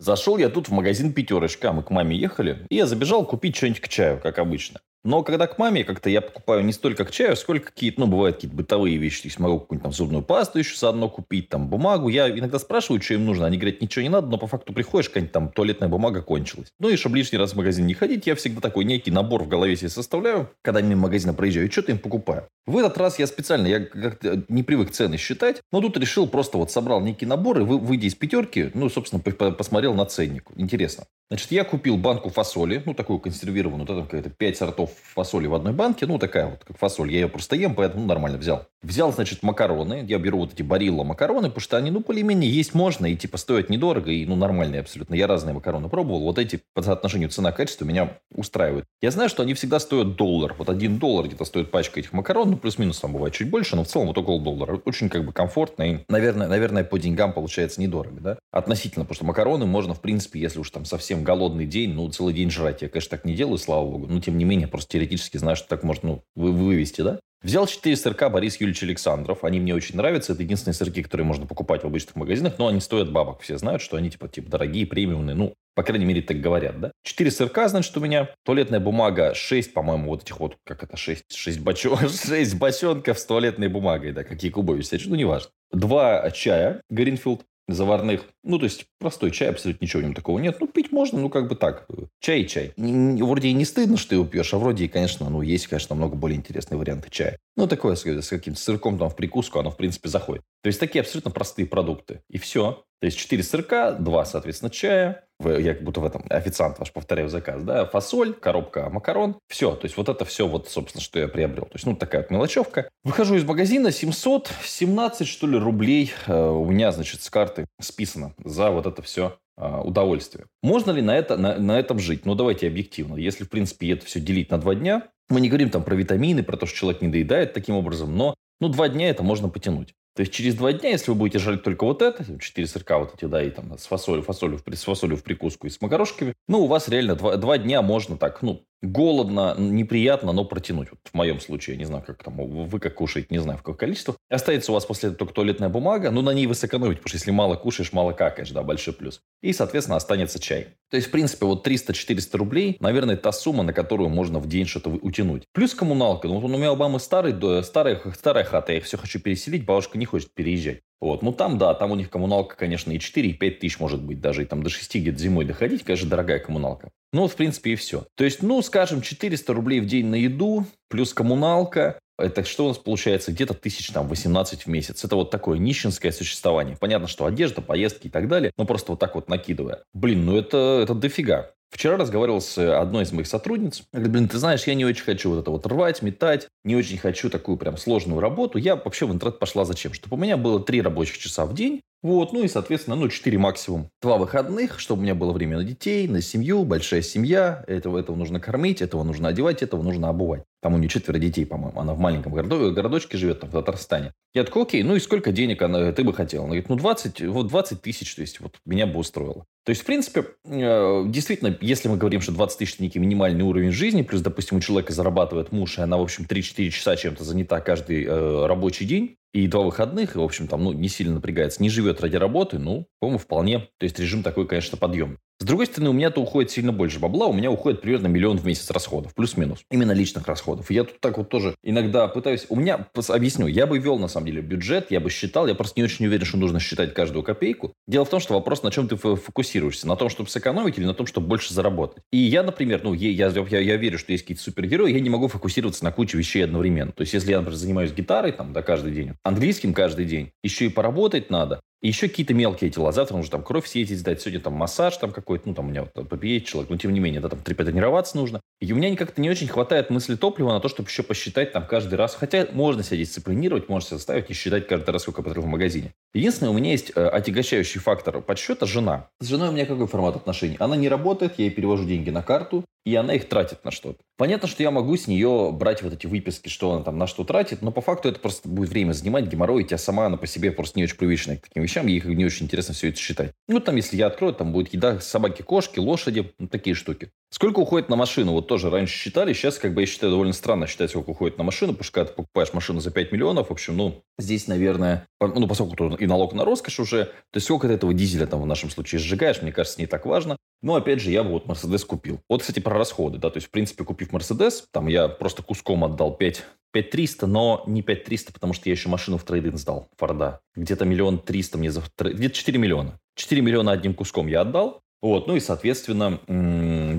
Зашел я тут в магазин «Пятерочка», мы к маме ехали, и я забежал купить что-нибудь к чаю, как обычно. Но когда к маме, как-то я покупаю не столько к чаю, сколько какие-то, ну, бывают какие-то бытовые вещи. То есть могу какую-нибудь там зубную пасту еще заодно купить, там бумагу. Я иногда спрашиваю, что им нужно. Они говорят, ничего не надо, но по факту приходишь, какая-нибудь там туалетная бумага кончилась. Ну и чтобы лишний раз в магазин не ходить, я всегда такой некий набор в голове себе составляю, когда мимо магазина проезжаю, и что-то им покупаю. В этот раз я специально, я как-то не привык цены считать, но тут решил просто вот собрал некий набор и, выйдя из пятерки, ну, собственно, посмотрел на ценник. Интересно. Значит, я купил банку фасоли, ну, такую консервированную, там какая-то 5 сортов фасоли в одной банке, ну, такая вот, как фасоль. Я ее просто ем, поэтому нормально взял. Взял, значит, макароны. Я беру вот эти барилла макароны, потому что они, ну, более-менее есть можно и, типа, стоят недорого и, ну, нормальные абсолютно. Я разные макароны пробовал. Вот эти по соотношению цена-качество меня устраивают. Я знаю, что они всегда стоят доллар. Вот один доллар где-то стоит пачка этих макарон, ну, плюс-минус там бывает чуть больше, но в целом вот около доллара. Очень, как бы, комфортно и, наверное, наверное, по деньгам получается недорого, да? Относительно, потому что макароны можно, в принципе, если уж там совсем голодный день, ну, целый день жрать. Я, конечно, так не делаю, слава богу. Но, тем не менее, просто теоретически знаю, что так можно, ну, вывести, да? Взял 4 сырка Борис Юрьевич Александров. Они мне очень нравятся. Это единственные сырки, которые можно покупать в обычных магазинах, но они стоят бабок. Все знают, что они типа, типа дорогие, премиумные. Ну, по крайней мере, так говорят, да? 4 сырка, значит, у меня. Туалетная бумага 6, по-моему, вот этих вот, как это, 6, 6, бочон, 6 бочонков с туалетной бумагой, да, какие кубовые ну, неважно. Два чая Гринфилд заварных. Ну, то есть, простой чай, абсолютно ничего в нем такого нет. Ну, пить можно, ну, как бы так. Чай и чай. Вроде и не стыдно, что его пьешь, а вроде и, конечно, ну, есть, конечно, намного более интересные варианты чая. Ну, такое с, с каким-то сырком там в прикуску, оно, в принципе, заходит. То есть, такие абсолютно простые продукты. И все. То есть, 4 сырка, 2, соответственно, чая, я как будто в этом официант ваш повторяю заказ, да, фасоль, коробка макарон, все, то есть вот это все вот, собственно, что я приобрел. То есть, ну, такая вот мелочевка. Выхожу из магазина, 717, что ли, рублей э, у меня, значит, с карты списано за вот это все э, удовольствие. Можно ли на, это, на, на этом жить? Ну, давайте объективно. Если, в принципе, это все делить на два дня, мы не говорим там про витамины, про то, что человек не доедает таким образом, но ну, два дня это можно потянуть. То есть через два дня, если вы будете жарить только вот это, 4 сырка вот эти, да, и там с фасолью, фасолью, с фасолью в прикуску и с макарошками, ну, у вас реально два, два дня можно так, ну, голодно, неприятно, но протянуть. Вот в моем случае, я не знаю, как там, вы как кушаете, не знаю, в каком количестве. Останется у вас после этого только туалетная бумага, но на ней вы сэкономите, потому что если мало кушаешь, мало какаешь, да, большой плюс. И, соответственно, останется чай. То есть, в принципе, вот 300-400 рублей, наверное, та сумма, на которую можно в день что-то утянуть. плюс коммуналка. Ну, вот у меня у мамы старый, старая, старая хата, я все хочу переселить, бабушка не хочет переезжать. Вот. Ну, там, да, там у них коммуналка, конечно, и 4, и 5 тысяч может быть, даже и там до 6 где-то зимой доходить, конечно, дорогая коммуналка. Ну, вот, в принципе, и все. То есть, ну, скажем, 400 рублей в день на еду, плюс коммуналка, это что у нас получается? Где-то тысяч там 18 в месяц. Это вот такое нищенское существование. Понятно, что одежда, поездки и так далее, но просто вот так вот накидывая. Блин, ну это, это дофига. Вчера разговаривал с одной из моих сотрудниц. Говорит, блин, ты знаешь, я не очень хочу вот это вот рвать, метать, не очень хочу такую прям сложную работу. Я вообще в интернет пошла зачем? Чтобы у меня было три рабочих часа в день, вот, ну и, соответственно, ну, 4 максимум. Два выходных, чтобы у меня было время на детей, на семью, большая семья. Этого, этого нужно кормить, этого нужно одевать, этого нужно обувать. Там у нее четверо детей, по-моему. Она в маленьком городо, городочке живет, там, в Татарстане. Я такой, окей, ну и сколько денег она, ты бы хотел? Она говорит, ну 20, вот 20 тысяч, то есть вот меня бы устроило. То есть, в принципе, э, действительно, если мы говорим, что 20 тысяч – некий минимальный уровень жизни, плюс, допустим, у человека зарабатывает муж, и она, в общем, 3-4 часа чем-то занята каждый э, рабочий день, и два выходных, и, в общем, там, ну, не сильно напрягается, не живет ради работы, ну, по-моему, вполне. То есть режим такой, конечно, подъем. С другой стороны, у меня-то уходит сильно больше бабла, у меня уходит примерно миллион в месяц расходов, плюс-минус. Именно личных расходов. И я тут так вот тоже иногда пытаюсь... У меня, объясню, я бы вел, на самом деле, бюджет, я бы считал, я просто не очень уверен, что нужно считать каждую копейку. Дело в том, что вопрос, на чем ты фокусируешься. На том, чтобы сэкономить или на том, чтобы больше заработать. И я, например, ну, я, я, я верю, что есть какие-то супергерои, я не могу фокусироваться на куче вещей одновременно. То есть, если я, например, занимаюсь гитарой, там, да, каждый день, английским каждый день, еще и поработать надо, и еще какие-то мелкие дела. Завтра нужно там кровь съездить сдать, сегодня там массаж там какой-то, ну там у меня вот попиеть человек, но тем не менее, да, там тренироваться нужно. И у меня как-то не очень хватает мысли топлива на то, чтобы еще посчитать там каждый раз. Хотя можно себя дисциплинировать, можно себя заставить и считать каждый раз, сколько я потребил в магазине. Единственное, у меня есть э, отягощающий фактор подсчета – жена. С женой у меня какой формат отношений? Она не работает, я ей перевожу деньги на карту, и она их тратит на что-то. Понятно, что я могу с нее брать вот эти выписки, что она там на что тратит, но по факту это просто будет время занимать, геморрой, тебя сама она по себе просто не очень привычная к таким вещам, ей не очень интересно все это считать. Ну, там, если я открою, там будет еда, собаки, кошки, лошади, ну, такие штуки. Сколько уходит на машину? Вот тоже раньше считали, сейчас, как бы, я считаю, довольно странно считать, сколько уходит на машину, потому что когда ты покупаешь машину за 5 миллионов, в общем, ну, здесь, наверное, ну, поскольку и налог на роскошь уже, то есть сколько ты этого дизеля там в нашем случае сжигаешь, мне кажется, не так важно. Но, опять же, я вот Мерседес купил. Вот, кстати, про расходы, да, то есть, в принципе, купив Мерседес, там я просто куском отдал 5 5300, но не 5300, потому что я еще машину в трейдинг сдал, Форда. Где-то миллион триста мне за... Где-то 4 миллиона. 4 миллиона одним куском я отдал. Вот, ну и, соответственно,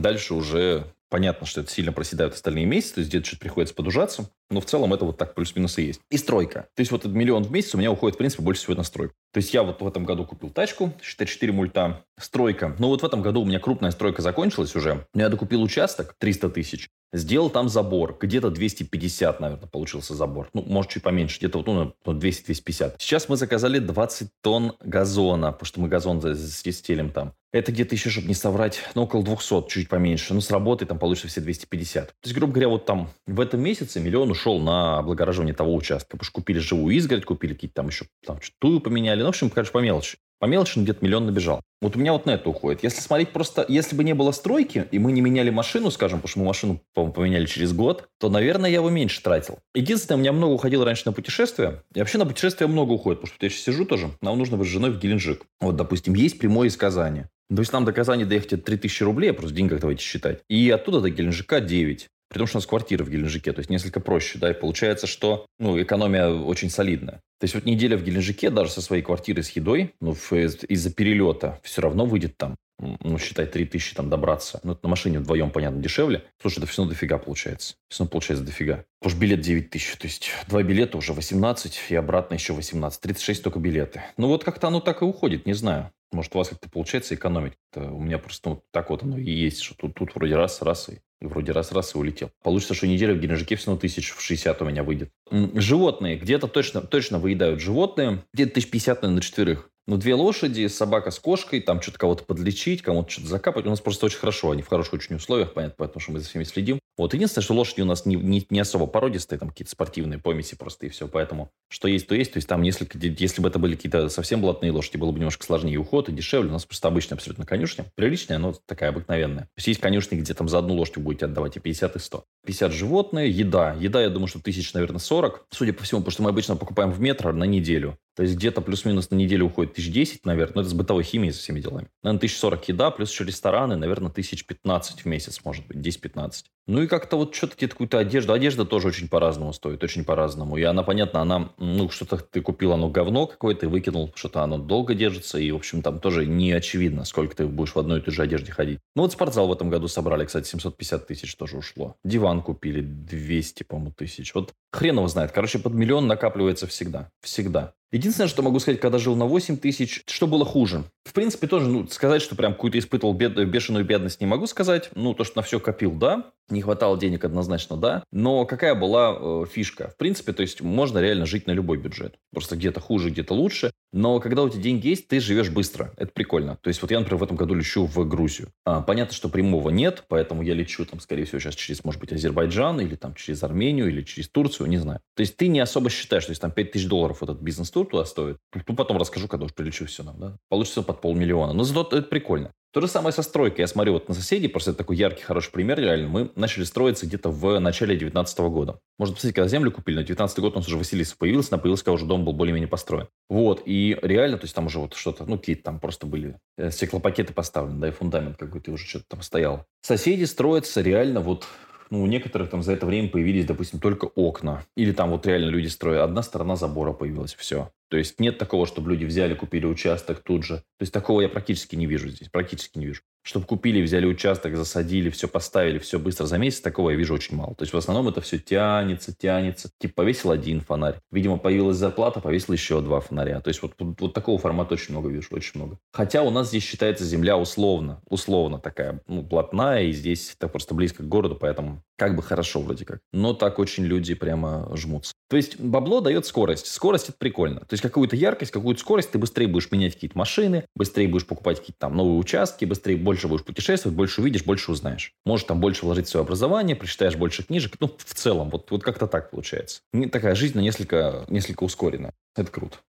дальше уже понятно, что это сильно проседают остальные месяцы, то есть где-то что-то приходится подужаться. Но в целом это вот так плюс-минус и есть. И стройка. То есть вот этот миллион в месяц у меня уходит, в принципе, больше всего на стройку. То есть я вот в этом году купил тачку, 4 мульта, стройка. Но вот в этом году у меня крупная стройка закончилась уже. Я докупил участок 300 тысяч. Сделал там забор. Где-то 250, наверное, получился забор. Ну, может, чуть поменьше. Где-то вот ну, 200-250. Сейчас мы заказали 20 тонн газона, потому что мы газон стелим там. Это где-то еще, чтобы не соврать, ну, около 200, чуть поменьше. Ну, с работы там получится все 250. То есть, грубо говоря, вот там в этом месяце миллион ушел на облагораживание того участка. Потому что купили живую изгородь, купили какие-то там еще, там, тую поменяли. Ну, в общем, короче, по мелочи. По мелочи где-то миллион набежал. Вот у меня вот на это уходит. Если смотреть просто, если бы не было стройки, и мы не меняли машину, скажем, потому что мы машину, по поменяли через год, то, наверное, я бы меньше тратил. Единственное, у меня много уходило раньше на путешествия. И вообще на путешествия много уходит, потому что я сейчас сижу тоже. Нам нужно быть с женой в Геленджик. Вот, допустим, есть прямое из Казани. То есть нам до Казани доехать это 3000 рублей, а просто в деньгах давайте считать. И оттуда до Геленджика 9. При том, что у нас квартира в Геленджике, то есть несколько проще, да, и получается, что, ну, экономия очень солидная. То есть вот неделя в Геленджике даже со своей квартирой с едой, ну, из-за перелета все равно выйдет там, ну, считай, 3 тысячи там добраться. Ну, на машине вдвоем, понятно, дешевле. Слушай, это все равно дофига получается. Все равно получается дофига. Потому что билет 9 тысяч, то есть два билета уже 18 и обратно еще 18. 36 только билеты. Ну, вот как-то оно так и уходит, не знаю. Может, у вас как-то получается экономить. Это у меня просто ну, так вот оно и есть, что тут, тут вроде раз, раз и вроде раз-раз и улетел. Получится, что неделя в Геленджике равно тысяч в 60 у меня выйдет. Животные. Где-то точно, точно выедают животные. Где-то тысяч 50 наверное, на четверых. Ну, две лошади, собака с кошкой, там что-то кого-то подлечить, кому-то что-то закапать. У нас просто очень хорошо, они в хороших очень условиях, понятно, потому что мы за всеми следим. Вот, единственное, что лошади у нас не, не, не особо породистые, там какие-то спортивные помеси просто и все, поэтому что есть, то есть. То есть там несколько, если бы это были какие-то совсем блатные лошади, было бы немножко сложнее уход и дешевле. У нас просто обычная абсолютно конюшня, приличная, но такая обыкновенная. То есть есть конюшни, где там за одну лошадь будете отдавать и 50, и 100. 50 животные, еда. Еда, я думаю, что тысяч, наверное, 40. Судя по всему, потому что мы обычно покупаем в метро на неделю. То есть где-то плюс-минус на неделю уходит тысяч десять, наверное. Но это с бытовой химией, со всеми делами. Наверное, тысяч сорок еда, плюс еще рестораны, наверное, тысяч пятнадцать в месяц, может быть, 10-15. Ну и как-то вот что-то какую-то одежду. Одежда тоже очень по-разному стоит, очень по-разному. И она, понятно, она, ну, что-то ты купил, оно говно какое-то, и выкинул, что-то оно долго держится. И, в общем, там тоже не очевидно, сколько ты будешь в одной и той же одежде ходить. Ну вот спортзал в этом году собрали, кстати, 750 тысяч тоже ушло. Диван купили 200, по-моему, тысяч. Вот хрен его знает. Короче, под миллион накапливается всегда. Всегда. Единственное, что могу сказать, когда жил на 8 тысяч, что было хуже? В принципе, тоже ну, сказать, что прям какую-то испытывал бед, бешеную бедность, не могу сказать. Ну, то, что на все копил, да. Не хватало денег однозначно, да. Но какая была э, фишка? В принципе, то есть можно реально жить на любой бюджет. Просто где-то хуже, где-то лучше. Но когда у тебя деньги есть, ты живешь быстро. Это прикольно. То есть вот я, например, в этом году лечу в Грузию. А, понятно, что прямого нет, поэтому я лечу там, скорее всего, сейчас через, может быть, Азербайджан или там через Армению или через Турцию, не знаю. То есть ты не особо считаешь, то есть там 5000 долларов этот бизнес-тур туда стоит. Ну, потом расскажу, когда уж прилечу все нам, да. Получится под полмиллиона. Но зато это прикольно. То же самое со стройкой. Я смотрю вот на соседей, просто это такой яркий, хороший пример реально. Мы начали строиться где-то в начале 2019 года. Можно посмотреть, когда землю купили, на 19 год у нас уже Василисов появился, на появился, когда уже дом был более-менее построен. Вот, и реально, то есть там уже вот что-то, ну, какие-то там просто были э, стеклопакеты поставлены, да, и фундамент какой-то уже что-то там стоял. Соседи строятся реально вот ну, у некоторых там за это время появились, допустим, только окна. Или там вот реально люди строят. Одна сторона забора появилась, все. То есть нет такого, чтобы люди взяли, купили участок тут же. То есть такого я практически не вижу здесь. Практически не вижу. Чтобы купили, взяли участок, засадили, все поставили, все быстро за месяц, такого я вижу очень мало. То есть в основном это все тянется, тянется. Типа повесил один фонарь. Видимо, появилась зарплата, повесил еще два фонаря. То есть вот, вот, вот такого формата очень много вижу, очень много. Хотя у нас здесь считается земля условно, условно такая, ну, плотная, и здесь это просто близко к городу, поэтому Как бы хорошо вроде как. Но так очень люди прямо жмутся. То есть бабло дает скорость. Скорость это прикольно. То есть какую-то яркость, какую-то скорость, ты быстрее будешь менять какие-то машины, быстрее будешь покупать какие-то там новые участки, быстрее, больше будешь путешествовать, больше увидишь, больше узнаешь. Может там больше вложить в свое образование, прочитаешь больше книжек. Ну, в целом, вот, вот как-то так получается. Такая жизнь на несколько, несколько ускорена. Это круто.